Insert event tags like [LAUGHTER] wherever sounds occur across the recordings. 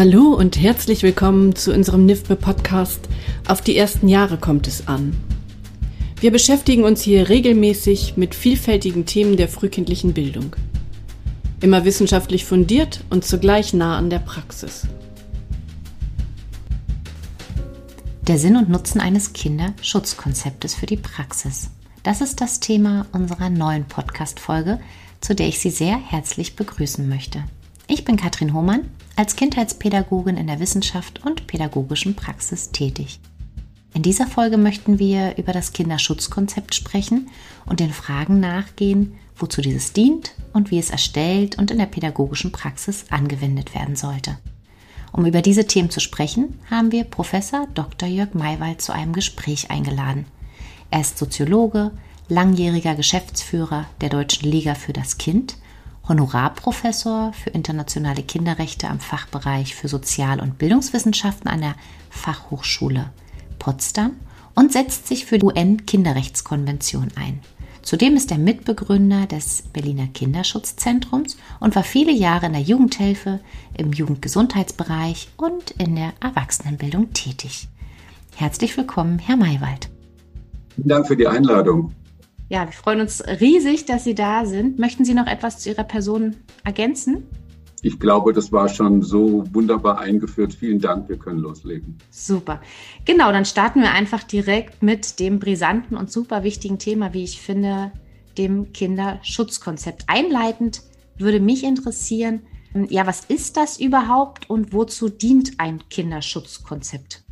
Hallo und herzlich willkommen zu unserem NIFBE Podcast Auf die ersten Jahre kommt es an. Wir beschäftigen uns hier regelmäßig mit vielfältigen Themen der frühkindlichen Bildung. Immer wissenschaftlich fundiert und zugleich nah an der Praxis. Der Sinn und Nutzen eines Kinderschutzkonzeptes für die Praxis. Das ist das Thema unserer neuen Podcast-Folge, zu der ich Sie sehr herzlich begrüßen möchte. Ich bin Katrin Hohmann, als Kindheitspädagogin in der Wissenschaft und pädagogischen Praxis tätig. In dieser Folge möchten wir über das Kinderschutzkonzept sprechen und den Fragen nachgehen, wozu dieses dient und wie es erstellt und in der pädagogischen Praxis angewendet werden sollte. Um über diese Themen zu sprechen, haben wir Professor Dr. Jörg Maywald zu einem Gespräch eingeladen. Er ist Soziologe, langjähriger Geschäftsführer der Deutschen Liga für das Kind Honorarprofessor für internationale Kinderrechte am Fachbereich für Sozial- und Bildungswissenschaften an der Fachhochschule Potsdam und setzt sich für die UN-Kinderrechtskonvention ein. Zudem ist er Mitbegründer des Berliner Kinderschutzzentrums und war viele Jahre in der Jugendhilfe, im Jugendgesundheitsbereich und in der Erwachsenenbildung tätig. Herzlich willkommen, Herr Maywald. Vielen Dank für die Einladung. Ja, wir freuen uns riesig, dass Sie da sind. Möchten Sie noch etwas zu Ihrer Person ergänzen? Ich glaube, das war schon so wunderbar eingeführt. Vielen Dank, wir können loslegen. Super. Genau, dann starten wir einfach direkt mit dem brisanten und super wichtigen Thema, wie ich finde, dem Kinderschutzkonzept. Einleitend würde mich interessieren, ja, was ist das überhaupt und wozu dient ein Kinderschutzkonzept?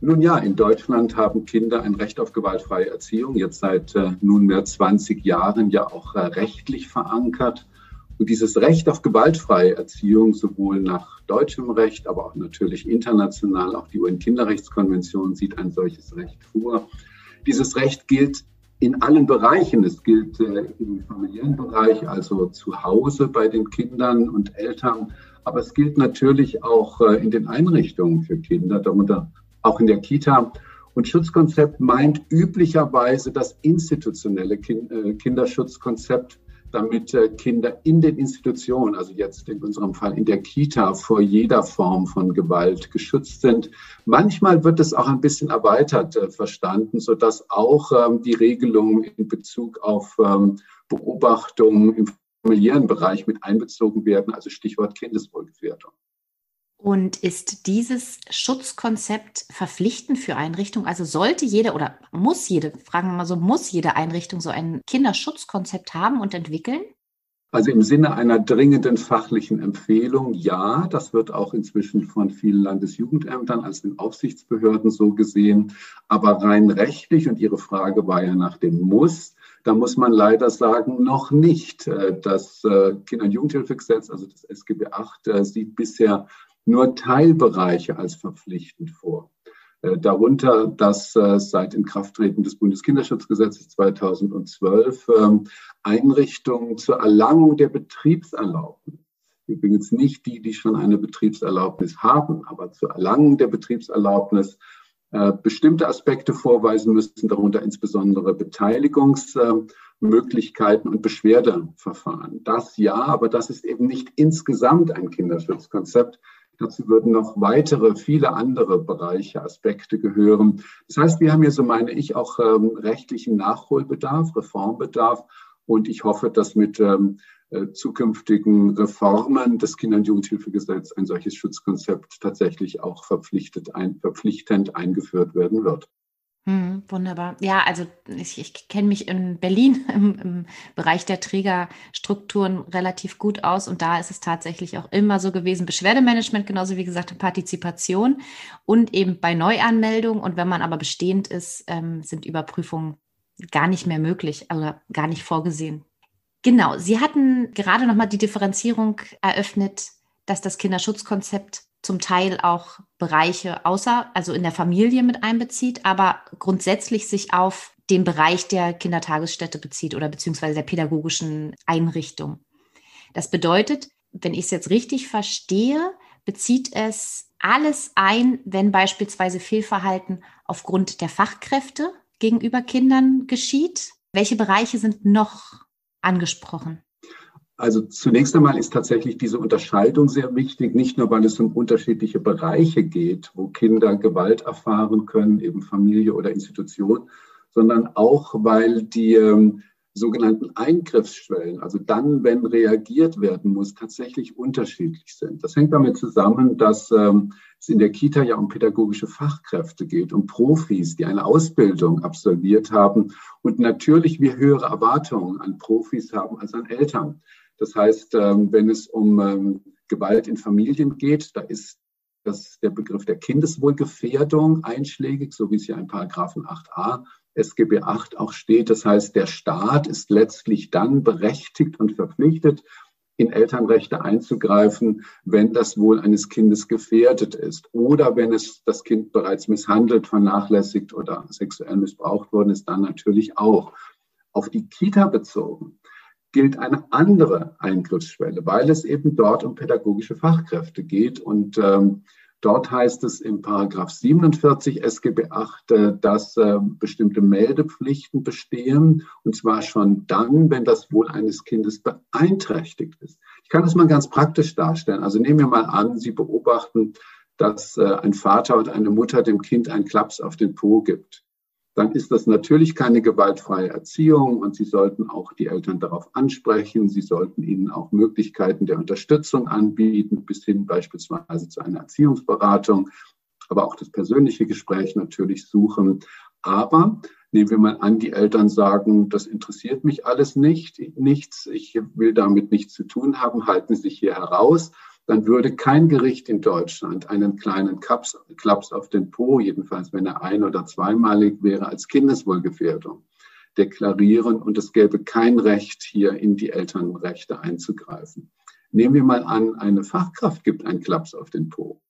Nun ja, in Deutschland haben Kinder ein Recht auf gewaltfreie Erziehung, jetzt seit äh, nunmehr 20 Jahren ja auch äh, rechtlich verankert. Und dieses Recht auf gewaltfreie Erziehung, sowohl nach deutschem Recht, aber auch natürlich international, auch die UN-Kinderrechtskonvention sieht ein solches Recht vor. Dieses Recht gilt in allen Bereichen. Es gilt äh, im familiären Bereich, also zu Hause bei den Kindern und Eltern, aber es gilt natürlich auch äh, in den Einrichtungen für Kinder, darunter auch in der Kita. Und Schutzkonzept meint üblicherweise das institutionelle äh, Kinderschutzkonzept, damit äh, Kinder in den Institutionen, also jetzt in unserem Fall in der Kita, vor jeder Form von Gewalt geschützt sind. Manchmal wird es auch ein bisschen erweitert äh, verstanden, sodass auch ähm, die Regelungen in Bezug auf ähm, Beobachtungen im familiären Bereich mit einbezogen werden, also Stichwort Kindeswohlgefährdung. Und ist dieses Schutzkonzept verpflichtend für Einrichtungen? Also sollte jede oder muss jede, fragen wir mal so, muss jede Einrichtung so ein Kinderschutzkonzept haben und entwickeln? Also im Sinne einer dringenden fachlichen Empfehlung, ja, das wird auch inzwischen von vielen Landesjugendämtern als den Aufsichtsbehörden so gesehen. Aber rein rechtlich, und Ihre Frage war ja nach dem Muss, da muss man leider sagen, noch nicht. Äh, das äh, Kinder- und Jugendhilfegesetz, also das SGB VIII, äh, sieht bisher nur Teilbereiche als verpflichtend vor. Äh, darunter das äh, seit Inkrafttreten des Bundeskinderschutzgesetzes 2012 ähm, Einrichtungen zur Erlangung der Betriebserlaubnis. Übrigens nicht die, die schon eine Betriebserlaubnis haben, aber zur Erlangung der Betriebserlaubnis äh, bestimmte Aspekte vorweisen müssen, darunter insbesondere Beteiligungsmöglichkeiten und Beschwerdeverfahren. Das ja, aber das ist eben nicht insgesamt ein Kinderschutzkonzept, Dazu würden noch weitere, viele andere Bereiche, Aspekte gehören. Das heißt, wir haben hier, so meine ich, auch ähm, rechtlichen Nachholbedarf, Reformbedarf. Und ich hoffe, dass mit ähm, äh, zukünftigen Reformen des Kinder- und Jugendhilfegesetzes ein solches Schutzkonzept tatsächlich auch verpflichtet, ein, verpflichtend eingeführt werden wird. Hm, wunderbar. Ja, also ich, ich kenne mich in Berlin [LAUGHS] im, im, Bereich der Trägerstrukturen relativ gut aus und da ist es tatsächlich auch immer so gewesen, Beschwerdemanagement, genauso wie gesagt, Partizipation und eben bei Neuanmeldung. Und wenn man aber bestehend ist, ähm, sind Überprüfungen gar nicht mehr möglich oder gar nicht vorgesehen. Genau, Sie hatten gerade nochmal die Differenzierung eröffnet, dass das Kinderschutzkonzept zum Teil auch Bereiche außer, also in der Familie mit einbezieht, aber grundsätzlich sich auf den Bereich der Kindertagesstätte bezieht oder beziehungsweise der pädagogischen Einrichtung. Das bedeutet, wenn ich es jetzt richtig verstehe, bezieht es alles ein, wenn beispielsweise Fehlverhalten aufgrund der Fachkräfte gegenüber Kindern geschieht. Welche Bereiche sind noch angesprochen? Also zunächst einmal ist tatsächlich diese Unterscheidung sehr wichtig, nicht nur weil es um unterschiedliche Bereiche geht, wo Kinder Gewalt erfahren können, eben Familie oder Institution, sondern auch weil die ähm, sogenannten Eingriffsschwellen, also dann, wenn reagiert werden muss, tatsächlich unterschiedlich sind. Das hängt damit zusammen, dass ähm, es in der Kita ja um pädagogische Fachkräfte geht, um Profis, die eine Ausbildung absolviert haben und natürlich wir höhere Erwartungen an Profis haben als an Eltern. Das heißt, ähm, wenn es um ähm, Gewalt in Familien geht, da ist das der Begriff der Kindeswohlgefährdung einschlägig, so wie es ja in Paragraphen 8a SGB 8 auch steht. Das heißt, der Staat ist letztlich dann berechtigt und verpflichtet, in Elternrechte einzugreifen, wenn das Wohl eines Kindes gefährdet ist oder wenn es das Kind bereits misshandelt, vernachlässigt oder sexuell missbraucht worden ist, dann natürlich auch. Auf die Kita bezogen gilt eine andere Eingriffsschwelle, weil es eben dort um pädagogische Fachkräfte geht und ähm, Dort heißt es im Paragraph 47 SGB 8, äh, dass äh, bestimmte Meldepflichten bestehen, und zwar schon dann, wenn das Wohl eines Kindes beeinträchtigt ist. Ich kann das mal ganz praktisch darstellen. Also nehmen wir mal an, Sie beobachten, dass äh, ein Vater und eine Mutter dem Kind einen Klaps auf den Po gibt dann ist das natürlich keine gewaltfreie Erziehung und Sie sollten auch die Eltern darauf ansprechen. Sie sollten ihnen auch Möglichkeiten der Unterstützung anbieten, bis hin beispielsweise zu einer Erziehungsberatung, aber auch das persönliche Gespräch natürlich suchen. Aber nehmen wir mal an, die Eltern sagen, das interessiert mich alles nicht, nichts, ich will damit nichts zu tun haben, halten Sie sich hier heraus dann würde kein Gericht in Deutschland einen kleinen Klaps, Klaps auf den Po, jedenfalls wenn er ein- oder zweimalig wäre, als Kindeswohlgefährdung deklarieren und es gäbe kein Recht, hier in die Elternrechte einzugreifen. Nehmen wir mal an, eine Fachkraft gibt einen Klaps auf den Po.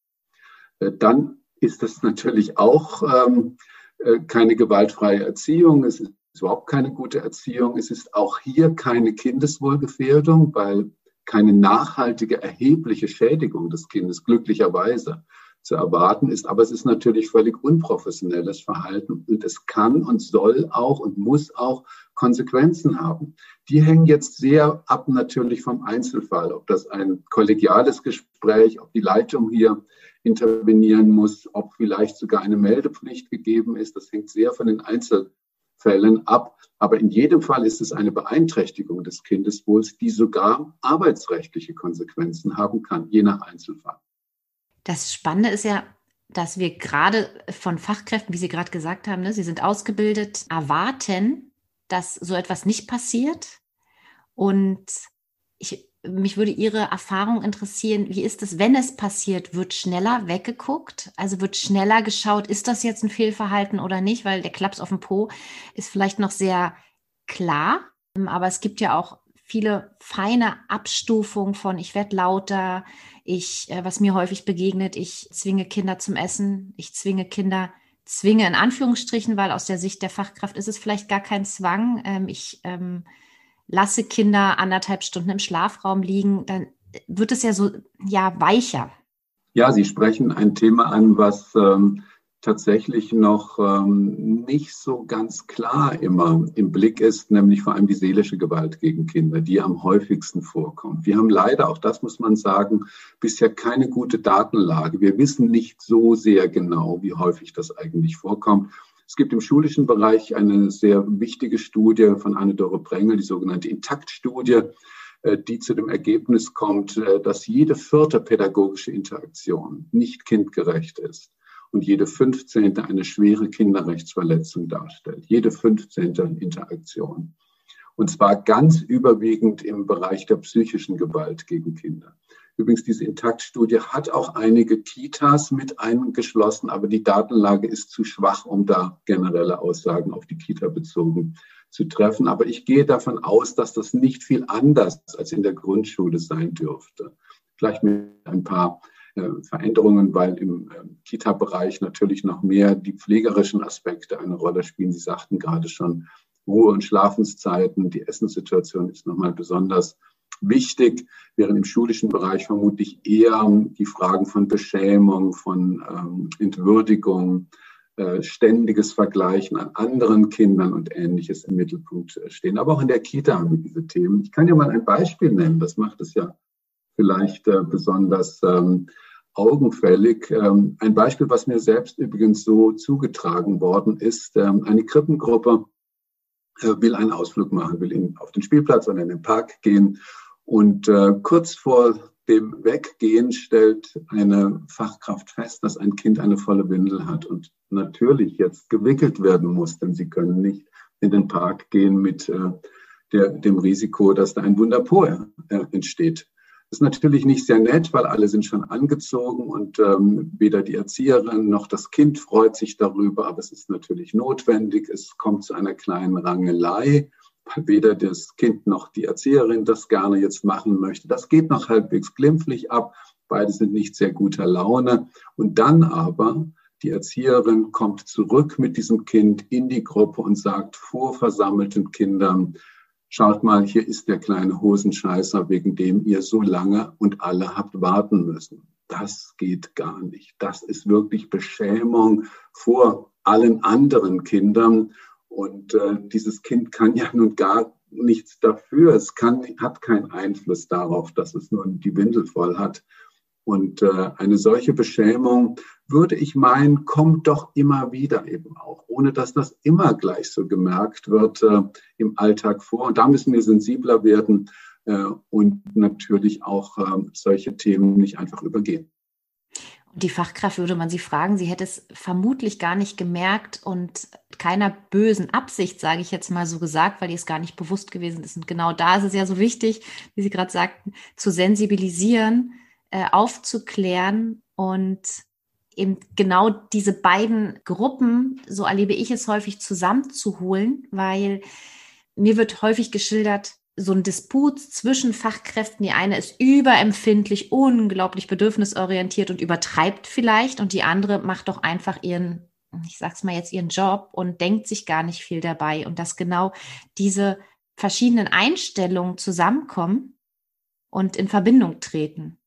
Äh, dann ist das natürlich auch ähm, äh, keine gewaltfreie Erziehung. Es ist überhaupt keine gute Erziehung. Es ist auch hier keine Kindeswohlgefährdung, weil keine nachhaltige, erhebliche Schädigung des Kindes glücklicherweise zu erwarten ist. Aber es ist natürlich völlig unprofessionelles Verhalten und es kann und soll auch und muss auch Konsequenzen haben. Die hängen jetzt sehr ab natürlich vom Einzelfall, ob das ein kollegiales Gespräch, ob die Leitung hier intervenieren muss, ob vielleicht sogar eine Meldepflicht gegeben ist. Das hängt sehr von den Einzelfällen ab. Aber in jedem Fall ist es eine Beeinträchtigung des Kindeswohls, die sogar arbeitsrechtliche Konsequenzen haben kann, je nach Einzelfall. Das Spannende ist ja, dass wir gerade von Fachkräften, wie Sie gerade gesagt haben, ne, sie sind ausgebildet, erwarten, dass so etwas nicht passiert. Und ich mich würde Ihre Erfahrung interessieren. Wie ist es, wenn es passiert? Wird schneller weggeguckt? Also wird schneller geschaut, ist das jetzt ein Fehlverhalten oder nicht? Weil der Klaps auf dem Po ist vielleicht noch sehr klar. Aber es gibt ja auch viele feine Abstufungen von ich werde lauter, ich, äh, was mir häufig begegnet, ich zwinge Kinder zum Essen, ich zwinge Kinder, zwinge in Anführungsstrichen, weil aus der Sicht der Fachkraft ist es vielleicht gar kein Zwang. Ähm, ich ähm, lasse Kinder anderthalb Stunden im Schlafraum liegen, dann wird es ja so, ja, weicher. Ja, Sie sprechen ein Thema an, was ähm, tatsächlich noch ähm, nicht so ganz klar immer im Blick ist, nämlich vor allem die seelische Gewalt gegen Kinder, die am häufigsten vorkommt. Wir haben leider, auch das muss man sagen, bisher keine gute Datenlage. Wir wissen nicht so sehr genau, wie häufig das eigentlich vorkommt. Es gibt im schulischen Bereich eine sehr wichtige Studie von Anne-Dore Brengel, die sogenannte Intakt-Studie, äh, die zu dem Ergebnis kommt, äh, dass jede vierte pädagogische Interaktion nicht kindgerecht ist und jede 15. eine schwere Kinderrechtsverletzung darstellt. Jede 15. Interaktion. Und zwar ganz überwiegend im Bereich der psychischen Gewalt gegen Kinder. Übrigens, diese Intaktstudie hat auch einige Kitas mit eingeschlossen, aber die Datenlage ist zu schwach, um da generelle Aussagen auf die Kita bezogen zu treffen. Aber ich gehe davon aus, dass das nicht viel anders als in der Grundschule sein dürfte. Vielleicht mit ein paar äh, Veränderungen, weil im äh, Kita-Bereich natürlich noch mehr die pflegerischen Aspekte eine Rolle spielen. Sie sagten gerade schon, Ruhe- und Schlafenszeiten, die Essenssituation ist nochmal besonders wichtig, während im schulischen Bereich vermutlich eher die Fragen von Beschämung, von ähm, Entwürdigung, äh, ständiges Vergleichen an anderen Kindern und ähnliches im Mittelpunkt äh, stehen. Aber auch in der Kita haben wir diese Themen. Ich kann ja mal ein Beispiel nennen, das macht es ja vielleicht äh, besonders ähm, augenfällig. Ähm, ein Beispiel, was mir selbst übrigens so zugetragen worden ist. Ähm, eine Krippengruppe will einen Ausflug machen, will in, auf den Spielplatz oder in den Park gehen. Und äh, kurz vor dem Weggehen stellt eine Fachkraft fest, dass ein Kind eine volle Windel hat und natürlich jetzt gewickelt werden muss, denn sie können nicht in den Park gehen mit äh, der, dem Risiko, dass da ein Wunderpo äh, entsteht. Ist natürlich nicht sehr nett, weil alle sind schon angezogen und ähm, weder die Erzieherin noch das Kind freut sich darüber, aber es ist natürlich notwendig. Es kommt zu einer kleinen Rangelei weder das Kind noch die Erzieherin das gerne jetzt machen möchte. Das geht noch halbwegs glimpflich ab. Beide sind nicht sehr guter Laune. Und dann aber die Erzieherin kommt zurück mit diesem Kind in die Gruppe und sagt vor versammelten Kindern, schaut mal, hier ist der kleine Hosenscheißer, wegen dem ihr so lange und alle habt warten müssen. Das geht gar nicht. Das ist wirklich Beschämung vor allen anderen Kindern. Und äh, dieses Kind kann ja nun gar nichts dafür. Es kann, hat keinen Einfluss darauf, dass es nun die Windel voll hat. Und äh, eine solche Beschämung, würde ich meinen, kommt doch immer wieder eben auch, ohne dass das immer gleich so gemerkt wird äh, im Alltag vor. Und da müssen wir sensibler werden äh, und natürlich auch äh, solche Themen nicht einfach übergehen. Die Fachkraft würde man sie fragen, sie hätte es vermutlich gar nicht gemerkt und keiner bösen Absicht, sage ich jetzt mal so gesagt, weil ihr es gar nicht bewusst gewesen ist. Und genau da ist es ja so wichtig, wie Sie gerade sagten, zu sensibilisieren, äh, aufzuklären und eben genau diese beiden Gruppen, so erlebe ich es häufig, zusammenzuholen, weil mir wird häufig geschildert, so ein Disput zwischen Fachkräften. Die eine ist überempfindlich, unglaublich bedürfnisorientiert und übertreibt vielleicht. Und die andere macht doch einfach ihren, ich sag's mal jetzt, ihren Job und denkt sich gar nicht viel dabei. Und dass genau diese verschiedenen Einstellungen zusammenkommen und in Verbindung treten,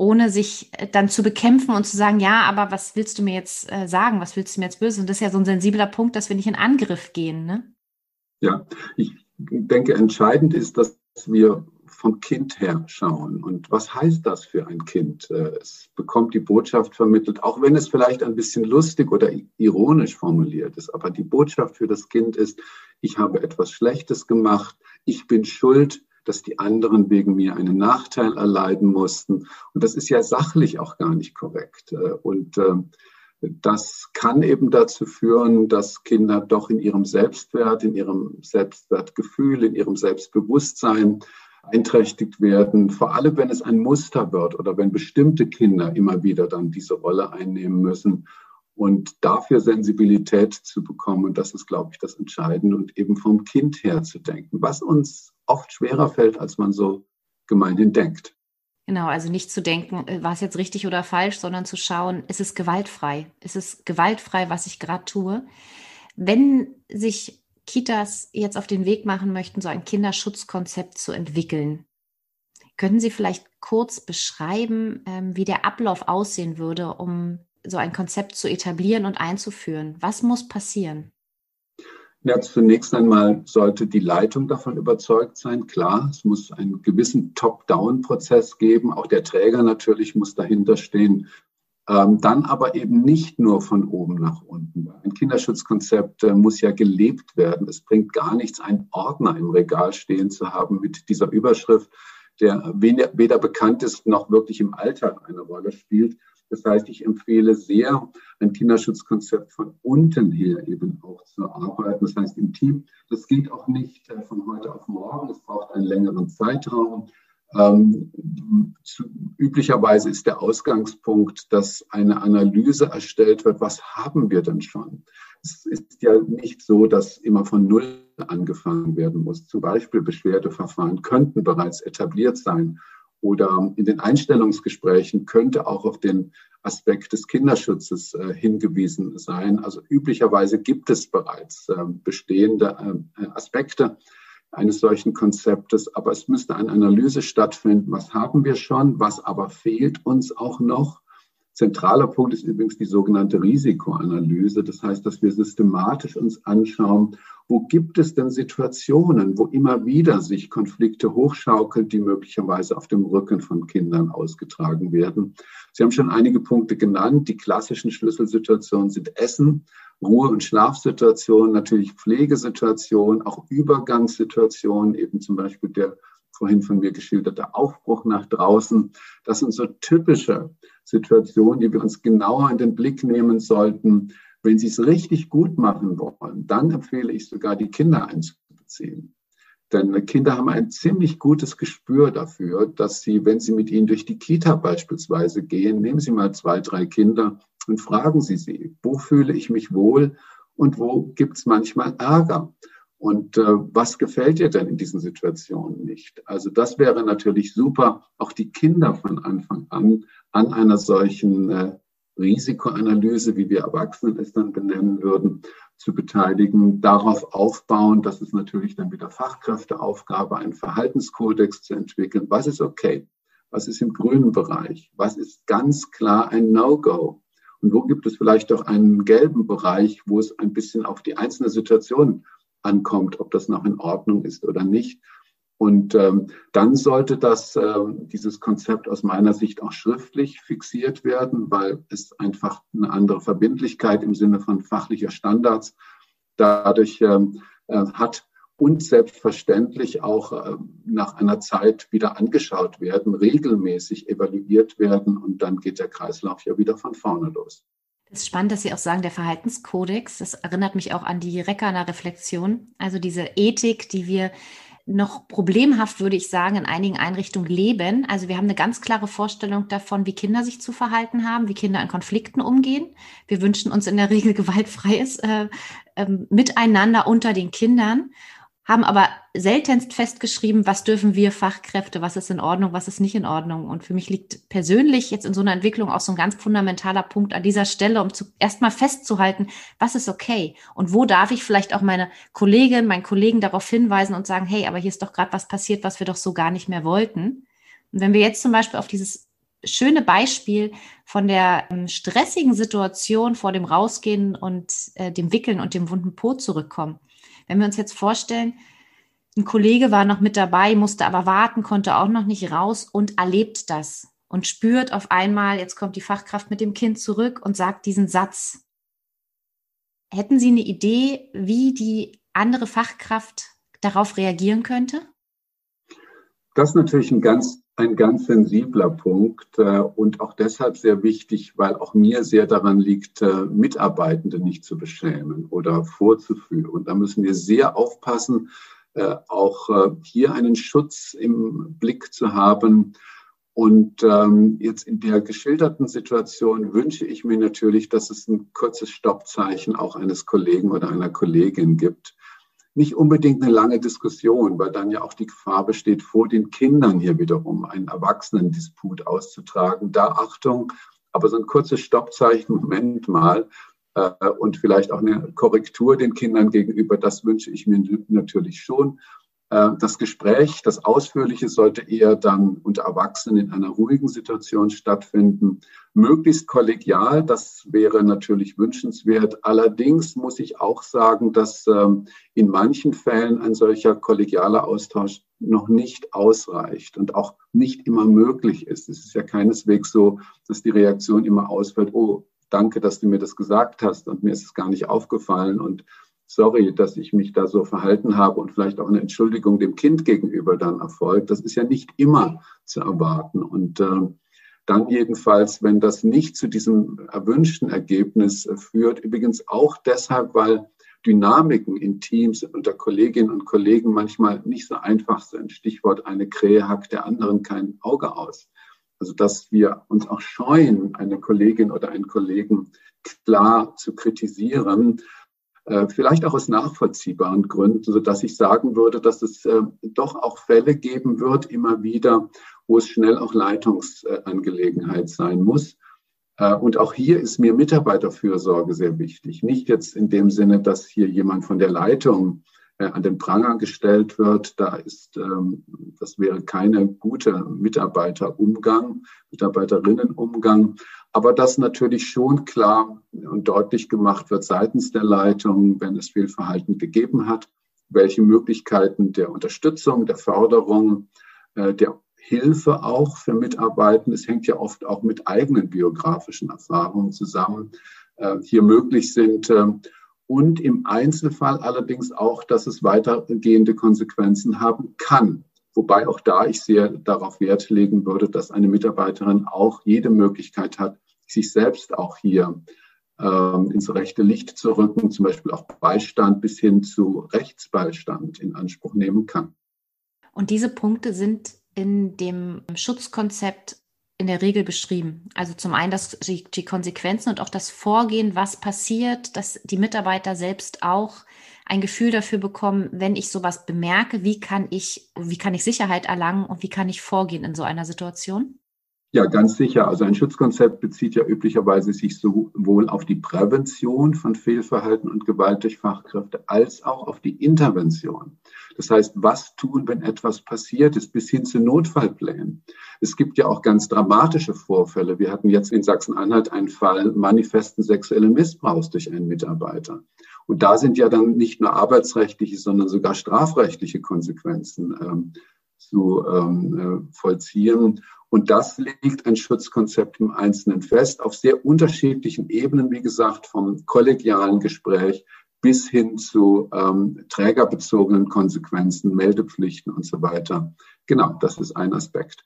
ohne sich äh, dann zu bekämpfen und zu sagen, ja, aber was willst du mir jetzt äh, sagen, was willst du mir jetzt böse? Und das ist ja so ein sensibler Punkt, dass wir nicht in Angriff gehen, ne? Ja, ich denke, entscheidend ist, dass wir vom Kind her schauen. Und was heißt das für ein Kind? Äh, es bekommt die Botschaft vermittelt, auch wenn es vielleicht ein bisschen lustig oder ironisch formuliert ist. Aber die Botschaft für das Kind ist, ich habe etwas Schlechtes gemacht, ich bin schuld, dass die anderen wegen mir einen Nachteil erleiden mussten. Und das ist ja sachlich auch gar nicht korrekt. Und äh, das kann eben dazu führen, dass Kinder doch in ihrem Selbstwert, in ihrem Selbstwertgefühl, in ihrem Selbstbewusstsein einträchtigt werden, vor allem wenn es ein Muster wird oder wenn bestimmte Kinder immer wieder dann diese Rolle einnehmen müssen. Und dafür Sensibilität zu bekommen, das ist, glaube ich, das Entscheidende und eben vom Kind her zu denken, was uns oft schwerer fällt, als man so gemeinhin denkt. Genau, also nicht zu denken, äh, war es jetzt richtig oder falsch, sondern zu schauen, ist es gewaltfrei? Ist es gewaltfrei, was ich gerade tue? Wenn sich Kitas jetzt auf den Weg machen möchten, so ein Kinderschutzkonzept zu entwickeln, können Sie vielleicht kurz beschreiben, ähm, wie der Ablauf aussehen würde, um so ein Konzept zu etablieren und einzuführen? Was muss passieren? Ja, zunächst einmal sollte die Leitung davon überzeugt sein. Klar, es muss einen gewissen Top-Down-Prozess geben. Auch der Träger natürlich muss dahinter stehen. Ähm, dann aber eben nicht nur von oben nach unten. Ein Kinderschutzkonzept äh, muss ja gelebt werden. Es bringt gar nichts, einen Ordner im Regal stehen zu haben mit dieser Überschrift, der weder, weder bekannt ist noch wirklich im Alltag eine Rolle spielt. Das heißt, ich empfehle sehr, ein Kinderschutzkonzept von unten her eben auch zu arbeiten. Das heißt, im Team, das geht auch nicht äh, von heute auf morgen. Es braucht einen längeren Zeitraum. Ähm, zu, üblicherweise ist der Ausgangspunkt, dass eine Analyse erstellt wird, was haben wir denn schon? Es ist ja nicht so, dass immer von Null angefangen werden muss. Zum Beispiel Beschwerdeverfahren könnten bereits etabliert sein oder in den Einstellungsgesprächen könnte auch auf den Aspekt des Kinderschutzes äh, hingewiesen sein. Also üblicherweise gibt es bereits äh, bestehende äh, Aspekte eines solchen Konzeptes, aber es müsste eine Analyse stattfinden. Was haben wir schon? Was aber fehlt uns auch noch? Zentraler Punkt ist übrigens die sogenannte Risikoanalyse. Das heißt, dass wir systematisch uns anschauen, wo gibt es denn Situationen, wo immer wieder sich Konflikte hochschaukeln, die möglicherweise auf dem Rücken von Kindern ausgetragen werden. Sie haben schon einige Punkte genannt. Die klassischen Schlüsselsituationen sind Essen, Ruhe- und Schlafsituationen, natürlich Pflegesituationen, auch Übergangssituationen, eben zum Beispiel der vorhin von mir geschilderte Aufbruch nach draußen. Das sind so typische Situationen, die wir uns genauer in den Blick nehmen sollten. Wenn Sie es richtig gut machen wollen, dann empfehle ich sogar, die Kinder einzubeziehen. Denn Kinder haben ein ziemlich gutes Gespür dafür, dass sie, wenn sie mit ihnen durch die Kita beispielsweise gehen, nehmen Sie mal zwei, drei Kinder und fragen Sie sie, wo fühle ich mich wohl und wo gibt es manchmal Ärger? Und äh, was gefällt dir denn in diesen Situationen nicht? Also das wäre natürlich super, auch die Kinder von Anfang an an einer solchen äh, Risikoanalyse, wie wir Erwachsenen es dann benennen würden, zu beteiligen, darauf aufbauen, dass es natürlich dann wieder Fachkräfteaufgabe, einen Verhaltenskodex zu entwickeln. Was ist okay? Was ist im grünen Bereich? Was ist ganz klar ein No-Go? Und wo gibt es vielleicht auch einen gelben Bereich, wo es ein bisschen auf die einzelne Situation ankommt, ob das noch in Ordnung ist oder nicht. Und ähm, dann sollte das, ähm, dieses Konzept aus meiner Sicht auch schriftlich fixiert werden, weil es einfach eine andere Verbindlichkeit im Sinne von fachlicher Standards dadurch ähm, äh, hat und selbstverständlich auch äh, nach einer Zeit wieder angeschaut werden, regelmäßig evaluiert werden und dann geht der Kreislauf ja wieder von vorne los. Es ist spannend, dass Sie auch sagen, der Verhaltenskodex, das erinnert mich auch an die Reckerner Reflexion, also diese Ethik, die wir noch problemhaft, würde ich sagen, in einigen Einrichtungen leben. Also wir haben eine ganz klare Vorstellung davon, wie Kinder sich zu verhalten haben, wie Kinder in Konflikten umgehen. Wir wünschen uns in der Regel gewaltfreies äh, äh, Miteinander unter den Kindern haben aber seltenst festgeschrieben, was dürfen wir Fachkräfte, was ist in Ordnung, was ist nicht in Ordnung. Und für mich liegt persönlich jetzt in so einer Entwicklung auch so ein ganz fundamentaler Punkt an dieser Stelle, um zu, erstmal festzuhalten, was ist okay und wo darf ich vielleicht auch meine Kollegin, meinen Kollegen darauf hinweisen und sagen, hey, aber hier ist doch gerade was passiert, was wir doch so gar nicht mehr wollten. Und wenn wir jetzt zum Beispiel auf dieses schöne Beispiel von der ähm, stressigen Situation vor dem Rausgehen und äh, dem Wickeln und dem wunden Po zurückkommen wenn wir uns jetzt vorstellen, ein Kollege war noch mit dabei, musste aber warten, konnte auch noch nicht raus und erlebt das und spürt auf einmal, jetzt kommt die Fachkraft mit dem Kind zurück und sagt diesen Satz. Hätten Sie eine Idee, wie die andere Fachkraft darauf reagieren könnte? Das ist natürlich ein ganz ein ganz sensibler Punkt äh, und auch deshalb sehr wichtig, weil auch mir sehr daran liegt, äh, Mitarbeitende nicht zu beschämen oder vorzuführen. Und da müssen wir sehr aufpassen, äh, auch hier einen Schutz im Blick zu haben. Und ähm, jetzt in der geschilderten Situation wünsche ich mir natürlich, dass es ein kurzes Stoppzeichen auch eines Kollegen oder einer Kollegin gibt nicht unbedingt eine lange Diskussion, weil dann ja auch die Gefahr besteht, vor den Kindern hier wiederum einen Erwachsenendisput auszutragen. Da Achtung, aber so ein kurzes Stoppzeichen, Moment mal, äh, und vielleicht auch eine Korrektur den Kindern gegenüber, das wünsche ich mir natürlich schon. Äh, das Gespräch, das Ausführliche sollte eher dann unter Erwachsenen in einer ruhigen Situation stattfinden. Möglichst kollegial, das wäre natürlich wünschenswert. Allerdings muss ich auch sagen, dass ähm, in manchen Fällen ein solcher kollegialer Austausch noch nicht ausreicht und auch nicht immer möglich ist. Es ist ja keineswegs so, dass die Reaktion immer ausfällt, oh, danke, dass du mir das gesagt hast und mir ist es gar nicht aufgefallen und sorry, dass ich mich da so verhalten habe und vielleicht auch eine Entschuldigung dem Kind gegenüber dann erfolgt. Das ist ja nicht immer zu erwarten. Und äh, dann jedenfalls, wenn das nicht zu diesem erwünschten Ergebnis führt, übrigens auch deshalb, weil Dynamiken in Teams unter Kolleginnen und Kollegen manchmal nicht so einfach sind. Stichwort eine Krähe hackt der anderen kein Auge aus. Also dass wir uns auch scheuen, eine Kollegin oder einen Kollegen klar zu kritisieren, äh, vielleicht auch aus nachvollziehbaren Gründen, so dass ich sagen würde, dass es äh, doch auch Fälle geben wird, immer wieder, wo es schnell auch Leitungsangelegenheit sein muss. Äh, und auch hier ist mir Mitarbeiterfürsorge sehr wichtig. Nicht jetzt in dem Sinne, dass hier jemand von der Leitung äh, an den Pranger gestellt wird. Da ist, ähm, das wäre keine gute Mitarbeiterumgang, Mitarbeiterinnenumgang. Aber dass natürlich schon klar und deutlich gemacht wird seitens der Leitung, wenn es Fehlverhalten gegeben hat, welche Möglichkeiten der Unterstützung, der Förderung, äh, der Hilfe auch für Mitarbeitende, es hängt ja oft auch mit eigenen biografischen Erfahrungen zusammen, äh, hier möglich sind. Ähm, und im Einzelfall allerdings auch, dass es weitergehende Konsequenzen haben kann. Wobei auch da ich sehr darauf Wert legen würde, dass eine Mitarbeiterin auch jede Möglichkeit hat, sich selbst auch hier ähm, ins rechte Licht zu rücken, zum Beispiel auch Beistand bis hin zu Rechtsbeistand in Anspruch nehmen kann. Und diese Punkte sind in dem Schutzkonzept in der Regel beschrieben. Also zum einen das, die, die, Konsequenzen und auch das Vorgehen, was passiert, dass die Mitarbeiter selbst auch ein Gefühl dafür bekommen, wenn ich sowas bemerke, wie kann ich, wie kann ich Sicherheit erlangen und wie kann ich vorgehen in so einer Situation? Ja, ganz sicher. Also ein Schutzkonzept bezieht ja üblicherweise sich sowohl auf die Prävention von Fehlverhalten und Gewalt durch Fachkräfte als auch auf die Intervention. Das heißt, was tun, wenn etwas passiert ist, bis hin zu Notfallplänen. Es gibt ja auch ganz dramatische Vorfälle. Wir hatten jetzt in Sachsen-Anhalt einen Fall manifesten sexuellen Missbrauchs durch einen Mitarbeiter. Und da sind ja dann nicht nur arbeitsrechtliche, sondern sogar strafrechtliche Konsequenzen ähm, zu ähm, äh, vollziehen. Und das legt ein Schutzkonzept im Einzelnen fest, auf sehr unterschiedlichen Ebenen, wie gesagt, vom kollegialen Gespräch bis hin zu ähm, trägerbezogenen Konsequenzen, Meldepflichten und so weiter. Genau, das ist ein Aspekt.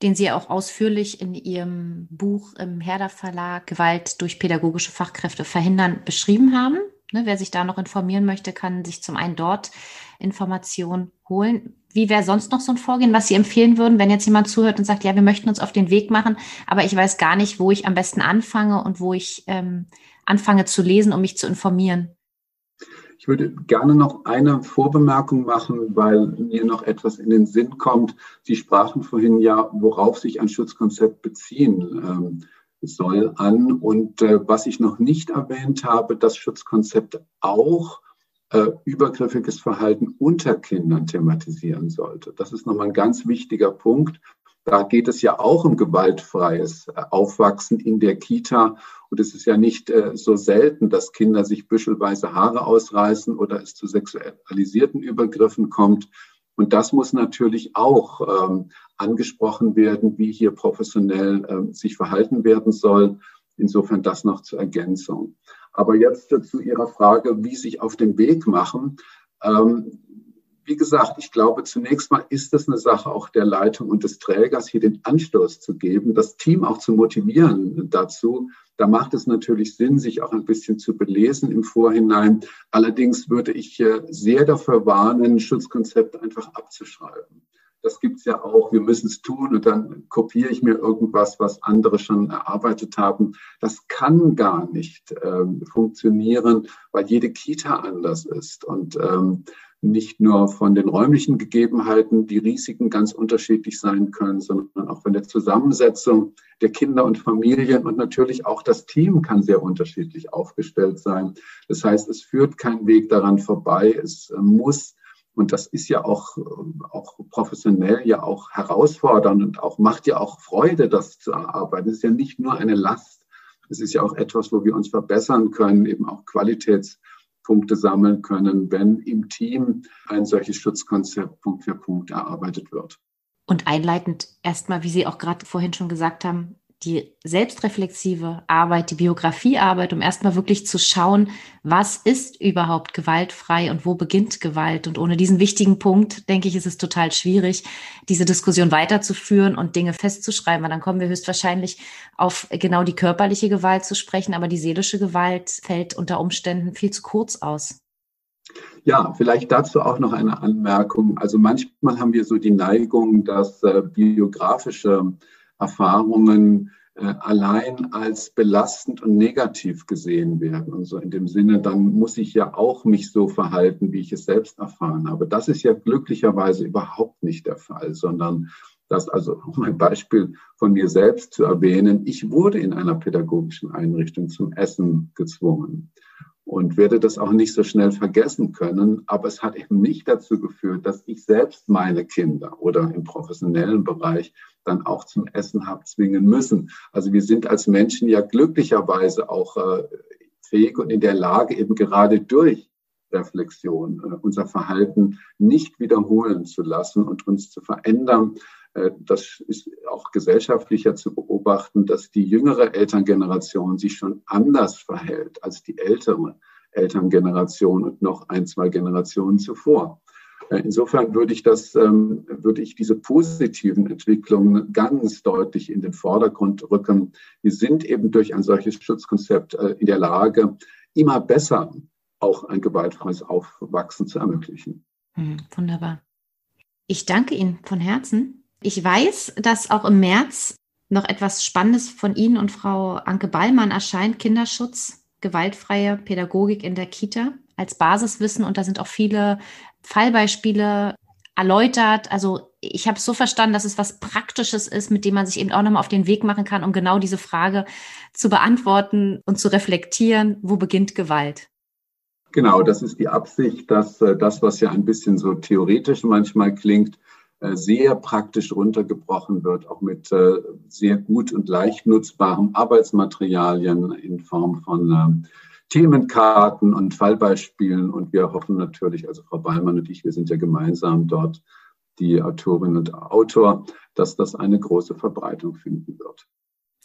Den Sie auch ausführlich in Ihrem Buch im Herder Verlag Gewalt durch pädagogische Fachkräfte verhindern beschrieben haben. Ne, wer sich da noch informieren möchte, kann sich zum einen dort Informationen holen. Wie wäre sonst noch so ein Vorgehen, was Sie empfehlen würden, wenn jetzt jemand zuhört und sagt, ja, wir möchten uns auf den Weg machen, aber ich weiß gar nicht, wo ich am besten anfange und wo ich ähm, anfange zu lesen, um mich zu informieren? Ich würde gerne noch eine Vorbemerkung machen, weil mir noch etwas in den Sinn kommt. Sie sprachen vorhin ja, worauf sich ein Schutzkonzept beziehen ähm, soll an. Und äh, was ich noch nicht erwähnt habe, das Schutzkonzept auch äh, übergriffiges Verhalten unter Kindern thematisieren sollte. Das ist nochmal ein ganz wichtiger Punkt. Da geht es ja auch um gewaltfreies äh, Aufwachsen in der Kita. Und es ist ja nicht äh, so selten, dass Kinder sich büschelweise Haare ausreißen oder es zu sexualisierten Übergriffen kommt. Und das muss natürlich auch ähm, angesprochen werden, wie hier professionell ähm, sich verhalten werden soll. Insofern das noch zur Ergänzung. Aber jetzt zu Ihrer Frage, wie sich auf den Weg machen. Ähm, wie gesagt, ich glaube, zunächst mal ist es eine Sache auch der Leitung und des Trägers, hier den Anstoß zu geben, das Team auch zu motivieren dazu. Da macht es natürlich Sinn, sich auch ein bisschen zu belesen im Vorhinein. Allerdings würde ich sehr dafür warnen, Schutzkonzepte einfach abzuschreiben. Das gibt's ja auch. Wir müssen es tun und dann kopiere ich mir irgendwas, was andere schon erarbeitet haben. Das kann gar nicht ähm, funktionieren, weil jede Kita anders ist. Und ähm, nicht nur von den räumlichen Gegebenheiten, die Risiken ganz unterschiedlich sein können, sondern auch von der Zusammensetzung der Kinder und Familien und natürlich auch das Team kann sehr unterschiedlich aufgestellt sein. Das heißt, es führt kein Weg daran vorbei. Es äh, muss und das ist ja auch, auch professionell ja auch herausfordernd und auch macht ja auch Freude, das zu erarbeiten. Es ist ja nicht nur eine Last. Es ist ja auch etwas, wo wir uns verbessern können, eben auch Qualitäts Punkte sammeln können, wenn im Team ein solches Schutzkonzept Punkt für Punkt erarbeitet wird. Und einleitend erstmal, wie Sie auch gerade vorhin schon gesagt haben, die selbstreflexive Arbeit, die Biografiearbeit, um erstmal wirklich zu schauen, was ist überhaupt gewaltfrei und wo beginnt Gewalt. Und ohne diesen wichtigen Punkt, denke ich, ist es total schwierig, diese Diskussion weiterzuführen und Dinge festzuschreiben, weil dann kommen wir höchstwahrscheinlich auf genau die körperliche Gewalt zu sprechen, aber die seelische Gewalt fällt unter Umständen viel zu kurz aus. Ja, vielleicht dazu auch noch eine Anmerkung. Also manchmal haben wir so die Neigung, dass äh, biografische Erfahrungen äh, allein als belastend und negativ gesehen werden. Und so in dem Sinne, dann muss ich ja auch mich so verhalten, wie ich es selbst erfahren habe. Das ist ja glücklicherweise überhaupt nicht der Fall, sondern das also, um ein Beispiel von mir selbst zu erwähnen, ich wurde in einer pädagogischen Einrichtung zum Essen gezwungen. Und werde das auch nicht so schnell vergessen können. Aber es hat eben nicht dazu geführt, dass ich selbst meine Kinder oder im professionellen Bereich dann auch zum Essen habe zwingen müssen. Also wir sind als Menschen ja glücklicherweise auch äh, fähig und in der Lage, eben gerade durch Reflexion äh, unser Verhalten nicht wiederholen zu lassen und uns zu verändern. Äh, das ist auch gesellschaftlicher zu beobachten, dass die jüngere Elterngeneration sich schon anders verhält als die ältere Elterngeneration und noch ein, zwei Generationen zuvor. Äh, insofern würde ich das, ähm, würde ich diese positiven Entwicklungen ganz deutlich in den Vordergrund rücken. Wir sind eben durch ein solches Schutzkonzept äh, in der Lage, immer besser auch ein gewaltfreies Aufwachsen zu ermöglichen. Hm, wunderbar. Ich danke Ihnen von Herzen. Ich weiß, dass auch im März noch etwas Spannendes von Ihnen und Frau Anke Ballmann erscheint, Kinderschutz, gewaltfreie Pädagogik in der Kita als Basiswissen. Und da sind auch viele Fallbeispiele erläutert. Also ich habe es so verstanden, dass es was Praktisches ist, mit dem man sich eben auch nochmal auf den Weg machen kann, um genau diese Frage zu beantworten und zu reflektieren, wo beginnt Gewalt? Genau, das ist die Absicht, dass äh, das, was ja ein bisschen so theoretisch manchmal klingt, sehr praktisch runtergebrochen wird, auch mit äh, sehr gut und leicht nutzbaren Arbeitsmaterialien in Form von ähm, Themenkarten und Fallbeispielen. Und wir hoffen natürlich, also Frau Ballmann und ich, wir sind ja gemeinsam dort die Autorin und Autor, dass das eine große Verbreitung finden wird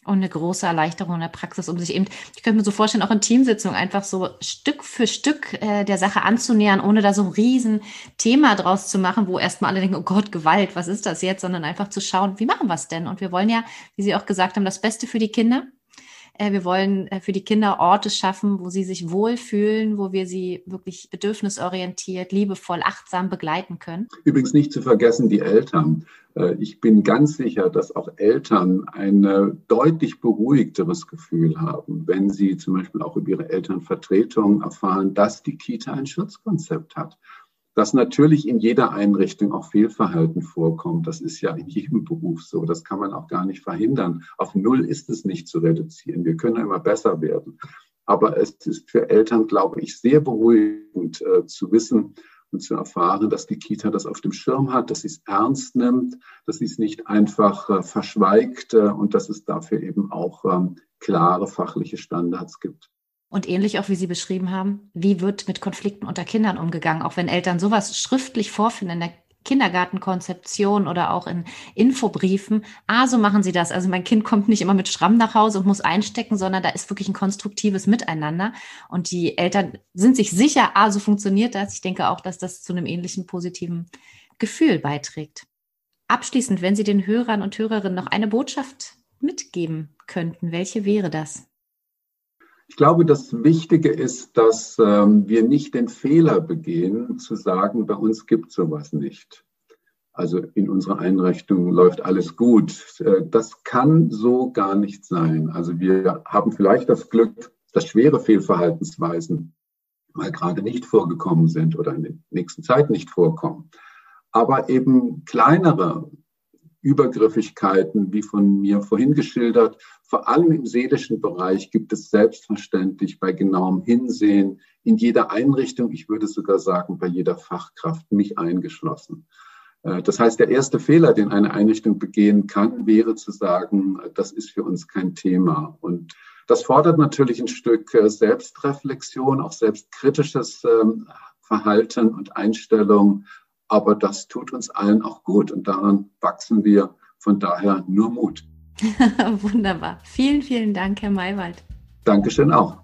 und eine große Erleichterung in der Praxis, um sich eben, ich könnte mir so vorstellen, auch in Teamsitzungen einfach so Stück für Stück äh, der Sache anzunähern, ohne da so ein riesen Thema draus zu machen, wo erstmal alle denken, oh Gott, Gewalt, was ist das jetzt, sondern einfach zu schauen, wie machen wir es denn? Und wir wollen ja, wie Sie auch gesagt haben, das Beste für die Kinder. Äh, wir wollen äh, für die Kinder Orte schaffen, wo sie sich wohlfühlen, wo wir sie wirklich bedürfnisorientiert, liebevoll, achtsam begleiten können. Übrigens nicht zu vergessen die Eltern. Äh, ich bin ganz sicher, dass auch Eltern ein deutlich beruhigteres Gefühl haben, wenn sie zum Beispiel auch über ihre Elternvertretung erfahren, dass die Kita ein Schutzkonzept hat dass natürlich in jeder Einrichtung auch Fehlverhalten vorkommt. Das ist ja in jedem Beruf so. Das kann man auch gar nicht verhindern. Auf Null ist es nicht zu reduzieren. Wir können immer besser werden. Aber es ist für Eltern, glaube ich, sehr beruhigend äh, zu wissen und zu erfahren, dass die Kita das auf dem Schirm hat, dass sie es ernst nimmt, dass sie es nicht einfach äh, verschweigt äh, und dass es dafür eben auch ähm, klare fachliche Standards gibt. Und ähnlich auch, wie Sie beschrieben haben, wie wird mit Konflikten unter Kindern umgegangen, auch wenn Eltern sowas schriftlich vorfinden in der Kindergartenkonzeption oder auch in Infobriefen. Ah, so machen sie das. Also mein Kind kommt nicht immer mit Schramm nach Hause und muss einstecken, sondern da ist wirklich ein konstruktives Miteinander. Und die Eltern sind sich sicher, ah, so funktioniert das. Ich denke auch, dass das zu einem ähnlichen positiven Gefühl beiträgt. Abschließend, wenn Sie den Hörern und Hörerinnen noch eine Botschaft mitgeben könnten, welche wäre das? Ich glaube, das Wichtige ist, dass ähm, wir nicht den Fehler begehen, zu sagen, bei uns gibt sowas nicht. Also in unserer Einrichtung läuft alles gut. Äh, das kann so gar nicht sein. Also wir haben vielleicht das Glück, dass schwere Fehlverhaltensweisen mal gerade nicht vorgekommen sind oder in der nächsten Zeit nicht vorkommen. Aber eben kleinere Übergriffigkeiten, wie von mir vorhin geschildert. Vor allem im seelischen Bereich gibt es selbstverständlich bei genauem Hinsehen in jeder Einrichtung, ich würde sogar sagen bei jeder Fachkraft, mich eingeschlossen. Äh, das heißt, der erste Fehler, den eine Einrichtung begehen kann, wäre zu sagen, das ist für uns kein Thema. Und das fordert natürlich ein Stück äh, Selbstreflexion, auch selbstkritisches ähm, Verhalten und Einstellung, aber das tut uns allen auch gut und daran wachsen wir. Von daher nur Mut. [LAUGHS] Wunderbar. Vielen, vielen Dank, Herr Maywald. Dankeschön auch.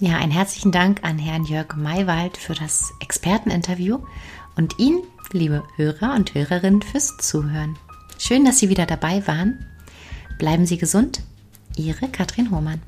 Ja, einen herzlichen Dank an Herrn Jörg Maywald für das Experteninterview und Ihnen, liebe Hörer und Hörerinnen, fürs Zuhören. Schön, dass Sie wieder dabei waren. Bleiben Sie gesund. Ihre Katrin Hohmann.